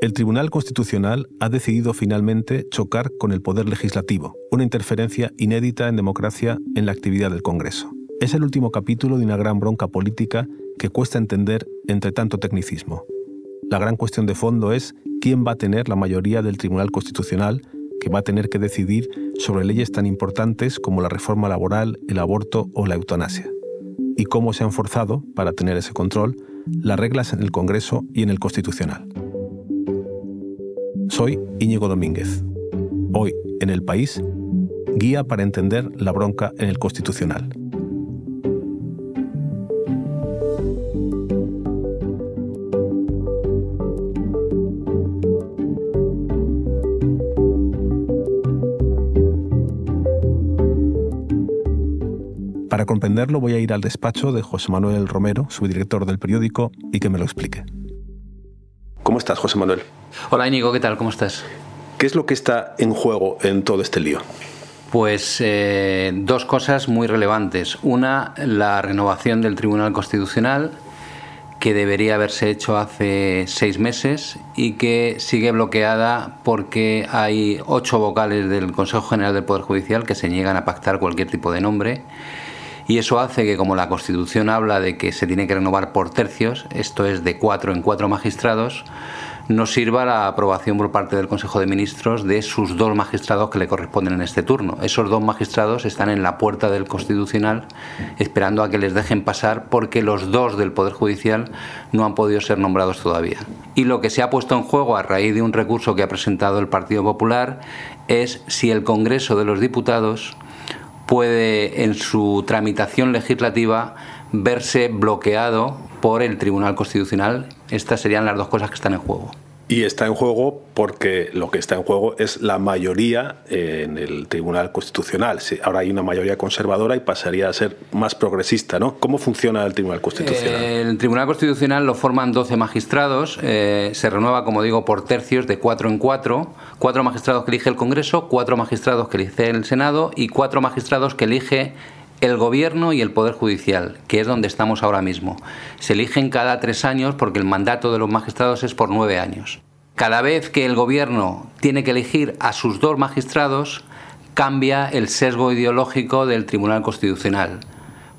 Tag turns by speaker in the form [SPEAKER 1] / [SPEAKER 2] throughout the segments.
[SPEAKER 1] El Tribunal Constitucional ha decidido finalmente chocar con el Poder Legislativo, una interferencia inédita en democracia en la actividad del Congreso. Es el último capítulo de una gran bronca política que cuesta entender entre tanto tecnicismo. La gran cuestión de fondo es quién va a tener la mayoría del Tribunal Constitucional que va a tener que decidir sobre leyes tan importantes como la reforma laboral, el aborto o la eutanasia, y cómo se han forzado, para tener ese control, las reglas en el Congreso y en el Constitucional. Soy Íñigo Domínguez. Hoy, en el país, guía para entender la bronca en el Constitucional. Para comprenderlo voy a ir al despacho de José Manuel Romero, subdirector del periódico, y que me lo explique. ¿Cómo estás, José Manuel?
[SPEAKER 2] Hola Íñigo, ¿qué tal? ¿Cómo estás?
[SPEAKER 1] ¿Qué es lo que está en juego en todo este lío?
[SPEAKER 2] Pues eh, dos cosas muy relevantes. Una, la renovación del Tribunal Constitucional, que debería haberse hecho hace seis meses y que sigue bloqueada porque hay ocho vocales del Consejo General del Poder Judicial que se niegan a pactar cualquier tipo de nombre y eso hace que como la Constitución habla de que se tiene que renovar por tercios, esto es de cuatro en cuatro magistrados, no sirva la aprobación por parte del Consejo de Ministros de sus dos magistrados que le corresponden en este turno. Esos dos magistrados están en la puerta del Constitucional esperando a que les dejen pasar porque los dos del Poder Judicial no han podido ser nombrados todavía. Y lo que se ha puesto en juego a raíz de un recurso que ha presentado el Partido Popular es si el Congreso de los Diputados puede en su tramitación legislativa verse bloqueado por el Tribunal Constitucional. Estas serían las dos cosas que están en juego.
[SPEAKER 1] Y está en juego porque lo que está en juego es la mayoría en el Tribunal Constitucional. Ahora hay una mayoría conservadora y pasaría a ser más progresista, ¿no? ¿Cómo funciona el Tribunal Constitucional?
[SPEAKER 2] Eh, el Tribunal Constitucional lo forman 12 magistrados, eh, se renueva, como digo, por tercios de cuatro en cuatro. Cuatro magistrados que elige el Congreso, cuatro magistrados que elige el Senado y cuatro magistrados que elige el gobierno y el poder judicial, que es donde estamos ahora mismo. Se eligen cada tres años porque el mandato de los magistrados es por nueve años. Cada vez que el gobierno tiene que elegir a sus dos magistrados, cambia el sesgo ideológico del Tribunal Constitucional,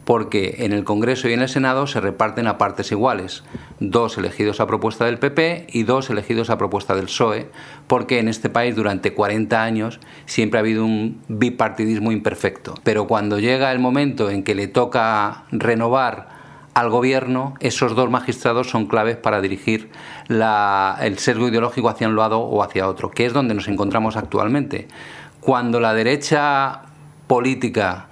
[SPEAKER 2] porque en el Congreso y en el Senado se reparten a partes iguales, dos elegidos a propuesta del PP y dos elegidos a propuesta del PSOE, porque en este país durante 40 años siempre ha habido un bipartidismo imperfecto. Pero cuando llega el momento en que le toca renovar al gobierno, esos dos magistrados son claves para dirigir el sesgo ideológico hacia un lado o hacia otro, que es donde nos encontramos actualmente. Cuando la derecha política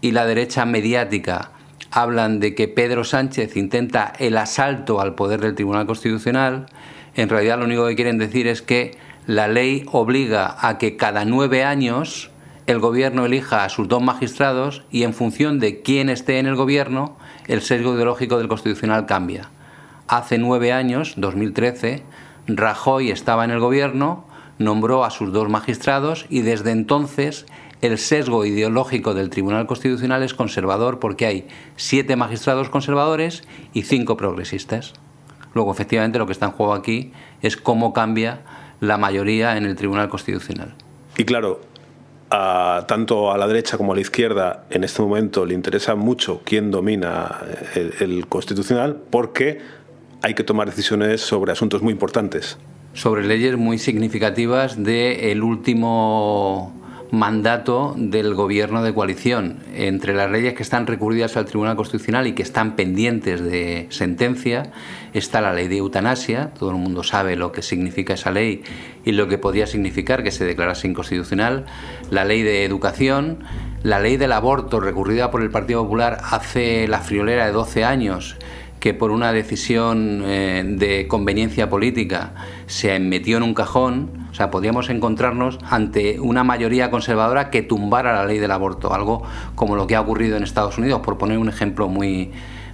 [SPEAKER 2] y la derecha mediática hablan de que Pedro Sánchez intenta el asalto al poder del Tribunal Constitucional, en realidad lo único que quieren decir es que la ley obliga a que cada nueve años el gobierno elija a sus dos magistrados y en función de quién esté en el gobierno, el sesgo ideológico del Constitucional cambia. Hace nueve años, 2013, Rajoy estaba en el gobierno, nombró a sus dos magistrados y desde entonces el sesgo ideológico del Tribunal Constitucional es conservador porque hay siete magistrados conservadores y cinco progresistas. Luego, efectivamente, lo que está en juego aquí es cómo cambia la mayoría en el Tribunal Constitucional.
[SPEAKER 1] Y claro, tanto a la derecha como a la izquierda en este momento le interesa mucho quién domina el, constitucional porque hay que tomar decisiones sobre asuntos muy importantes.
[SPEAKER 2] Sobre leyes muy significativas del último mandato del gobierno de coalición. Entre las leyes que están recurridas al Tribunal Constitucional y que están pendientes de sentencia está la ley de eutanasia. Todo el mundo sabe lo que significa esa ley y lo que podría significar que se declarase inconstitucional. La ley de educación, la ley del aborto recurrida por el Partido Popular hace la friolera de 12 años que por una decisión eh, de conveniencia política se metió en un cajón, o sea, podríamos encontrarnos ante una mayoría conservadora que tumbara la ley del aborto, algo como lo que ha ocurrido en Estados Unidos, por poner un ejemplo muy,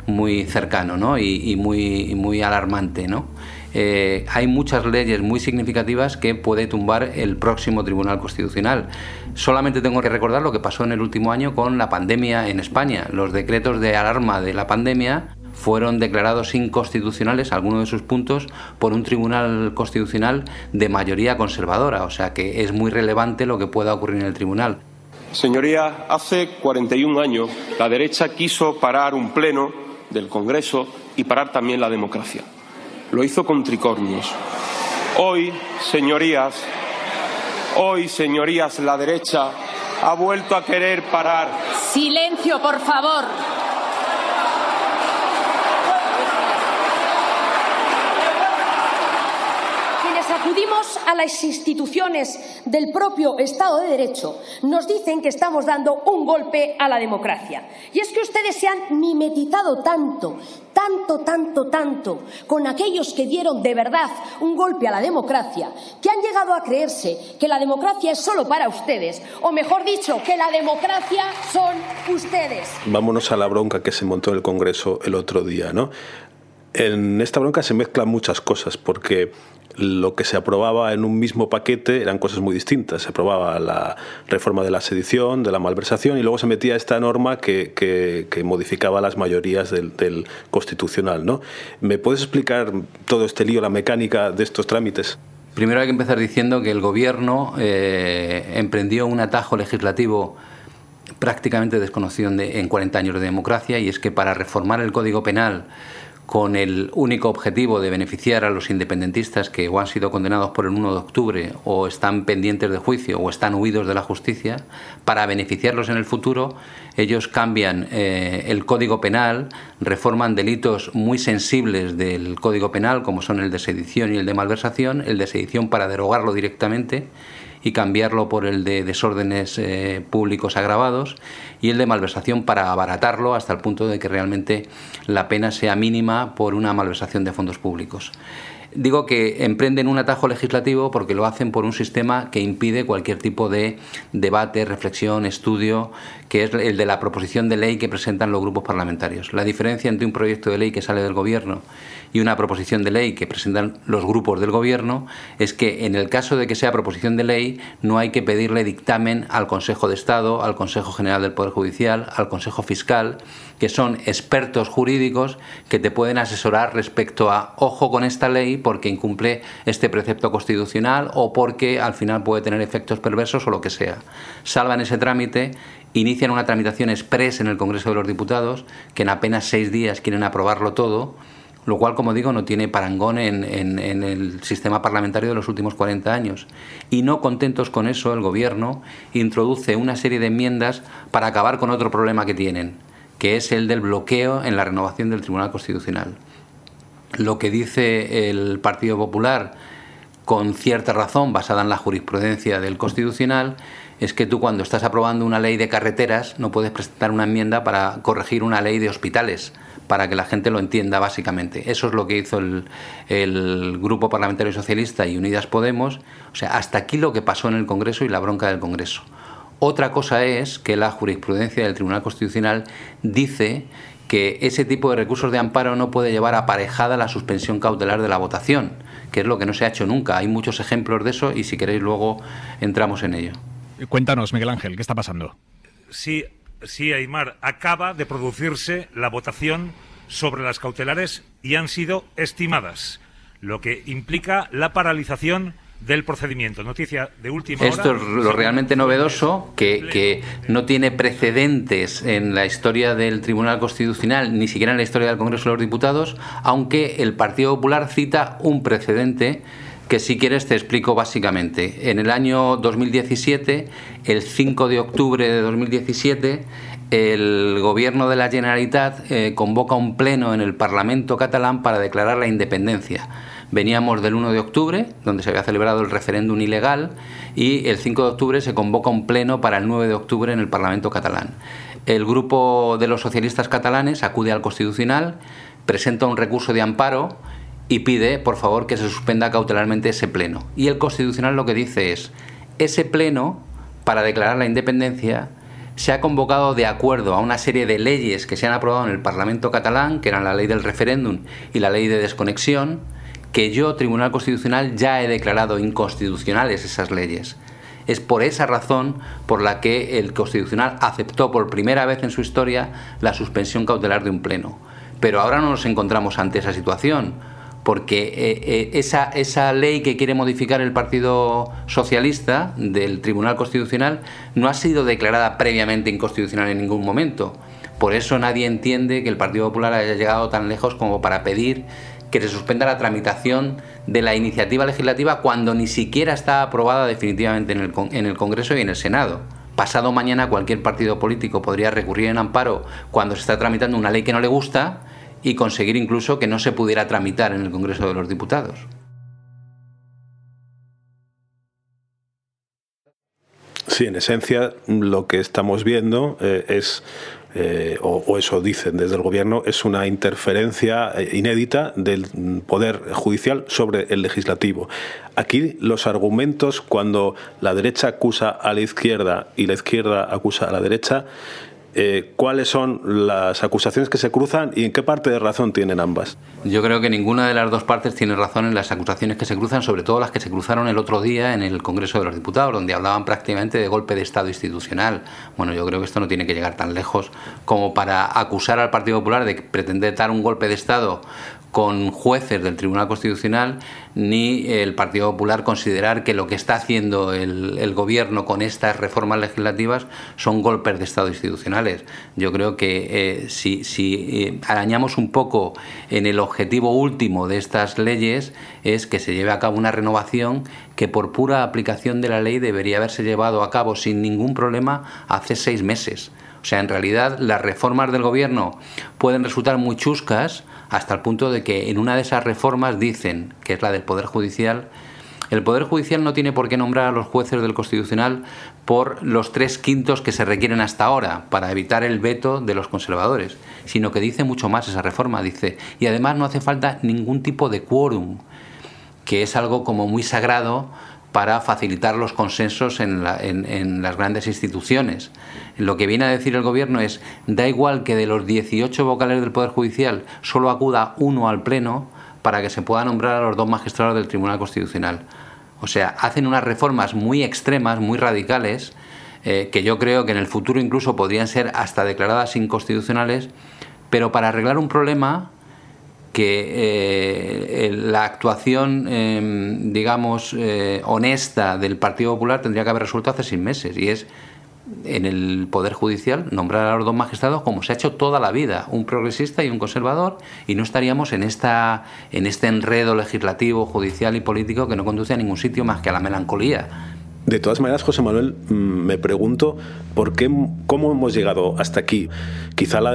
[SPEAKER 2] muy cercano ¿no? y, muy, muy alarmante. ¿no? Eh, hay muchas leyes muy significativas que puede tumbar el próximo Tribunal Constitucional. Solamente tengo que recordar lo que pasó en el último año con la pandemia en España. Los decretos de alarma de la pandemia fueron declarados inconstitucionales, algunos de sus puntos, por un tribunal constitucional de mayoría conservadora. O sea que es muy relevante lo que pueda ocurrir en el tribunal.
[SPEAKER 3] Señoría, hace 41 años la derecha quiso parar un pleno del Congreso y parar también la democracia. Lo hizo con tricornios. Hoy, señorías, hoy, señorías, la derecha ha vuelto a querer parar.
[SPEAKER 4] Silencio, por favor. Acudimos a las instituciones del propio Estado de Derecho, nos dicen que estamos dando un golpe a la democracia. Y es que ustedes se han mimetizado tanto, tanto, tanto, tanto con aquellos que dieron de verdad un golpe a la democracia, que han llegado a creerse que la democracia es solo para ustedes, o mejor dicho, que la democracia son ustedes.
[SPEAKER 1] Vámonos a la bronca que se montó en el Congreso el otro día, ¿no? En esta bronca se mezclan muchas cosas, porque lo que se aprobaba en un mismo paquete eran cosas muy distintas. Se aprobaba la reforma de la sedición, de la malversación, y luego se metía esta norma que, modificaba las mayorías del, del, constitucional. ¿no? ¿Me puedes explicar todo este lío, la mecánica de estos trámites?
[SPEAKER 2] Primero hay que empezar diciendo que el Gobierno eh, emprendió un atajo legislativo prácticamente desconocido en 40 años de democracia, y es que para reformar el Código Penal con el único objetivo de beneficiar a los independentistas que o han sido condenados por el 1 de octubre o están pendientes de juicio o están huidos de la justicia, para beneficiarlos en el futuro, ellos cambian eh, el Código Penal, reforman delitos muy sensibles del Código Penal, como son el de sedición y el de malversación, el de sedición para derogarlo directamente y cambiarlo por el de desórdenes eh, públicos agravados y el de malversación para abaratarlo hasta el punto de que realmente la pena sea mínima por una malversación de fondos públicos. Digo que emprenden un atajo legislativo porque lo hacen por un sistema que impide cualquier tipo de debate, reflexión, estudio, que es el de la proposición de ley que presentan los grupos parlamentarios. La diferencia entre un proyecto de ley que sale del Gobierno y una proposición de ley que presentan los grupos del Gobierno es que en el caso de que sea proposición de ley no hay que pedirle dictamen al Consejo de Estado, al Consejo General del Poder Judicial, al Consejo Fiscal, que son expertos jurídicos que te pueden asesorar respecto a ojo con esta ley porque incumple este precepto constitucional o porque al final puede tener efectos perversos o lo que sea. Salvan ese trámite inician una tramitación express en el Congreso de los Diputados, que en apenas seis días quieren aprobarlo todo, lo cual, como digo, no tiene parangón en, en, el sistema parlamentario de los últimos 40 años. Y no contentos con eso, el Gobierno introduce una serie de enmiendas para acabar con otro problema que tienen, que es el del bloqueo en la renovación del Tribunal Constitucional lo que dice el Partido Popular con cierta razón, basada en la jurisprudencia del Constitucional, es que tú cuando estás aprobando una ley de carreteras no puedes presentar una enmienda para corregir una ley de hospitales, para que la gente lo entienda básicamente. Eso es lo que hizo el, el Grupo Parlamentario Socialista y Unidas Podemos. O sea, hasta aquí lo que pasó en el Congreso y la bronca del Congreso. Otra cosa es que la jurisprudencia del Tribunal Constitucional dice que ese tipo de recursos de amparo no puede llevar aparejada la suspensión cautelar de la votación, que es lo que no se ha hecho nunca. Hay muchos ejemplos de eso y si queréis luego entramos en ello.
[SPEAKER 5] Cuéntanos, Miguel Ángel, ¿qué está pasando?
[SPEAKER 6] Sí, sí, Aymar, acaba de producirse la votación sobre las cautelares y han sido estimadas, lo que implica la paralización del procedimiento. Noticia de última
[SPEAKER 2] Esto es lo realmente novedoso, que, que, no tiene precedentes en la historia del Tribunal Constitucional, ni siquiera en la historia del Congreso de los Diputados, aunque el Partido Popular cita un precedente que si quieres te explico básicamente. En el año 2017, el 5 de octubre de 2017, el gobierno de la Generalitat eh, convoca un pleno en el Parlamento catalán para declarar la independencia Veníamos del 1 de octubre, donde se había celebrado el referéndum ilegal, y el 5 de octubre se convoca un pleno para el 9 de octubre en el Parlamento catalán. El grupo de los socialistas catalanes acude al Constitucional, presenta un recurso de amparo y pide, por favor, que se suspenda cautelarmente ese pleno. Y el Constitucional lo que dice es, ese pleno, para declarar la independencia, se ha convocado de acuerdo a una serie de leyes que se han aprobado en el Parlamento catalán, que eran la ley del referéndum y la ley de desconexión, que yo, Tribunal Constitucional, ya he declarado inconstitucionales esas leyes. Es por esa razón por la que el Constitucional aceptó por primera vez en su historia la suspensión cautelar de un pleno. Pero ahora no nos encontramos ante esa situación porque eh, eh, esa, esa ley que quiere modificar el Partido Socialista del Tribunal Constitucional no ha sido declarada previamente inconstitucional en ningún momento. Por eso nadie entiende que el Partido Popular haya llegado tan lejos como para pedir que se suspenda la tramitación de la iniciativa legislativa cuando ni siquiera está aprobada definitivamente en el, en el Congreso y en el Senado. Pasado mañana cualquier partido político podría recurrir en amparo cuando se está tramitando una ley que no le gusta y conseguir incluso que no se pudiera tramitar en el Congreso de los Diputados.
[SPEAKER 1] Sí, en esencia lo que estamos viendo eh, es, eh, o, eso dicen desde el Gobierno, es una interferencia eh, inédita del Poder Judicial sobre el Legislativo. Aquí los argumentos cuando la derecha acusa a la izquierda y la izquierda acusa a la derecha eh, cuáles son las acusaciones que se cruzan y en qué parte de razón tienen ambas.
[SPEAKER 2] Yo creo que ninguna de las dos partes tiene razón en las acusaciones que se cruzan, sobre todo las que se cruzaron el otro día en el Congreso de los Diputados, donde hablaban prácticamente de golpe de Estado institucional. Bueno, yo creo que esto no tiene que llegar tan lejos como para acusar al Partido Popular de pretender dar un golpe de Estado con jueces del Tribunal Constitucional ni el Partido Popular considerar que lo que está haciendo el, gobierno con estas reformas legislativas son golpes de Estado institucionales. Yo creo que eh, si, eh, arañamos un poco en el objetivo último de estas leyes es que se lleve a cabo una renovación que por pura aplicación de la ley debería haberse llevado a cabo sin ningún problema hace seis meses. O sea, en realidad las reformas del gobierno pueden resultar muy chuscas, hasta el punto de que en una de esas reformas dicen, que es la del Poder Judicial, el Poder Judicial no tiene por qué nombrar a los jueces del Constitucional por los tres quintos que se requieren hasta ahora para evitar el veto de los conservadores, sino que dice mucho más esa reforma, dice, y además no hace falta ningún tipo de quórum, que es algo como muy sagrado para facilitar los consensos en, las grandes instituciones. Lo que viene a decir el Gobierno es, da igual que de los 18 vocales del Poder Judicial solo acuda uno al Pleno para que se pueda nombrar a los dos magistrados del Tribunal Constitucional. O sea, hacen unas reformas muy extremas, muy radicales, eh, que yo creo que en el futuro incluso podrían ser hasta declaradas inconstitucionales, pero para arreglar un problema que eh, la actuación, em, digamos, eh, honesta del Partido Popular tendría que haber resuelto hace seis meses, y es en el Poder Judicial nombrar a los dos magistrados como se ha hecho toda la vida, un progresista y un conservador, y no estaríamos en, esta, en este enredo legislativo, judicial y político que no conduce a ningún sitio más que a la melancolía.
[SPEAKER 1] De todas maneras, José Manuel, mm, me pregunto por qué, cómo hemos llegado hasta aquí. Quizá la,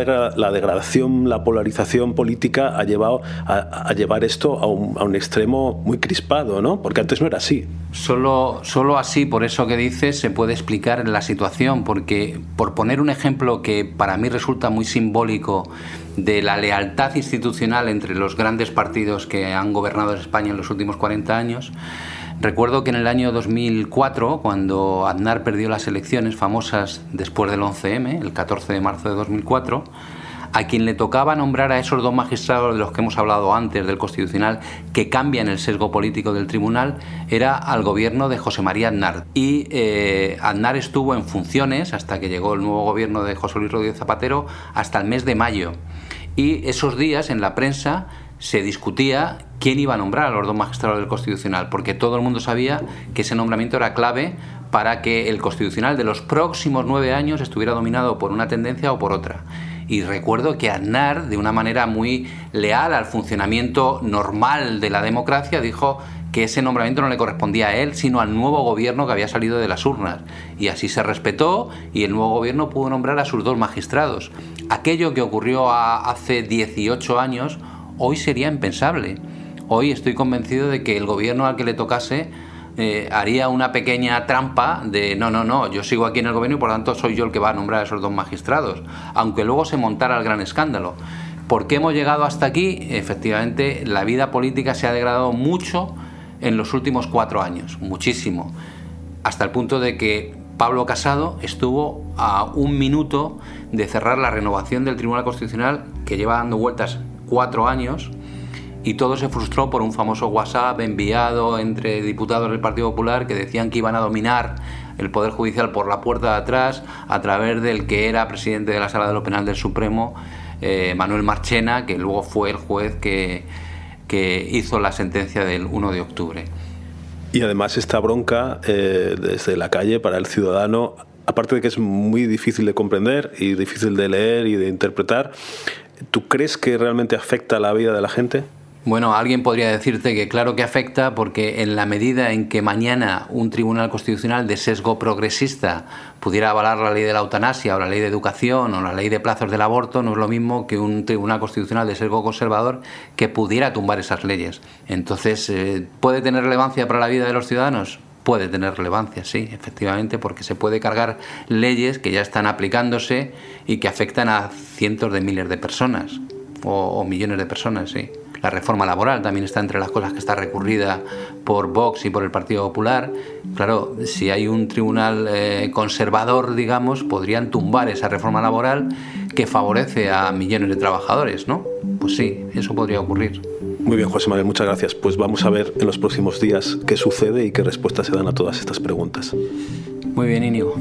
[SPEAKER 1] degradación, la polarización política ha llevado a, llevar esto a un, extremo muy crispado, ¿no? Porque antes no era así.
[SPEAKER 2] Solo, solo así, por eso que dices, se puede explicar la situación, porque por poner un ejemplo que para mí resulta muy simbólico de la lealtad institucional entre los grandes partidos que han gobernado España en los últimos 40 años, Recuerdo que en el año 2004, cuando Aznar perdió las elecciones famosas después del 11M, el 14 de marzo de 2004, a quien le tocaba nombrar a esos dos magistrados de los que hemos hablado antes del Constitucional que cambian el sesgo político del tribunal era al gobierno de José María Aznar. Y eh, Aznar estuvo en funciones hasta que llegó el nuevo gobierno de José Luis Rodríguez Zapatero hasta el mes de mayo. Y esos días en la prensa se discutía quién iba a nombrar a los dos magistrados del Constitucional, porque todo el mundo sabía que ese nombramiento era clave para que el Constitucional de los próximos nueve años estuviera dominado por una tendencia o por otra. Y recuerdo que Aznar, de una manera muy leal al funcionamiento normal de la democracia, dijo que ese nombramiento no le correspondía a él, sino al nuevo gobierno que había salido de las urnas. Y así se respetó y el nuevo gobierno pudo nombrar a sus dos magistrados. Aquello que ocurrió hace 18 años hoy sería impensable. Hoy estoy convencido de que el gobierno al que le tocase eh, haría una pequeña trampa de no, no, no, yo sigo aquí en el gobierno y por lo tanto soy yo el que va a nombrar a esos dos magistrados, aunque luego se montara el gran escándalo. ¿Por qué hemos llegado hasta aquí? Efectivamente, la vida política se ha degradado mucho en los últimos cuatro años, muchísimo, hasta el punto de que Pablo Casado estuvo a un minuto de cerrar la renovación del Tribunal Constitucional que lleva dando vueltas cuatro años y todo se frustró por un famoso WhatsApp enviado entre diputados del Partido Popular que decían que iban a dominar el Poder Judicial por la puerta de atrás a través del que era presidente de la Sala de lo Penal del Supremo, eh, Manuel Marchena, que luego fue el juez que, que hizo la sentencia del 1 de octubre.
[SPEAKER 1] Y además esta bronca eh, desde la calle para el ciudadano, aparte de que es muy difícil de comprender y difícil de leer y de interpretar, ¿tú crees que realmente afecta la vida de la gente?
[SPEAKER 2] Bueno, alguien podría decirte que claro que afecta porque en la medida en que mañana un tribunal constitucional de sesgo progresista pudiera avalar la ley de la eutanasia o la ley de educación o la ley de plazos del aborto, no es lo mismo que un tribunal constitucional de sesgo conservador que pudiera tumbar esas leyes. Entonces, eh, ¿puede tener relevancia para la vida de los ciudadanos? Puede tener relevancia, sí, efectivamente, porque se puede cargar leyes que ya están aplicándose y que afectan a cientos de miles de personas o, millones de personas, sí. La reforma laboral también está entre las cosas que está recurrida por Vox y por el Partido Popular. Claro, si hay un tribunal eh, conservador, digamos, podrían tumbar esa reforma laboral que favorece a millones de trabajadores, ¿no? Pues sí, eso podría ocurrir.
[SPEAKER 1] Muy bien, José Manuel, muchas gracias. Pues vamos a ver en los próximos días qué sucede y qué respuestas se dan a todas estas preguntas.
[SPEAKER 2] Muy bien, Íñigo.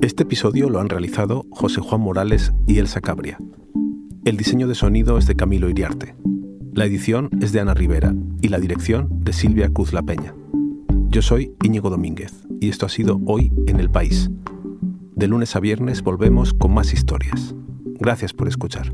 [SPEAKER 1] Este episodio lo han realizado José Juan Morales y Elsa Cabria. El diseño de sonido es de Camilo Iriarte. La edición es de Ana Rivera y la dirección de Silvia Cruz La Peña. Yo soy Íñigo Domínguez y esto ha sido Hoy en el País. De lunes a viernes volvemos con más historias. Gracias por escuchar.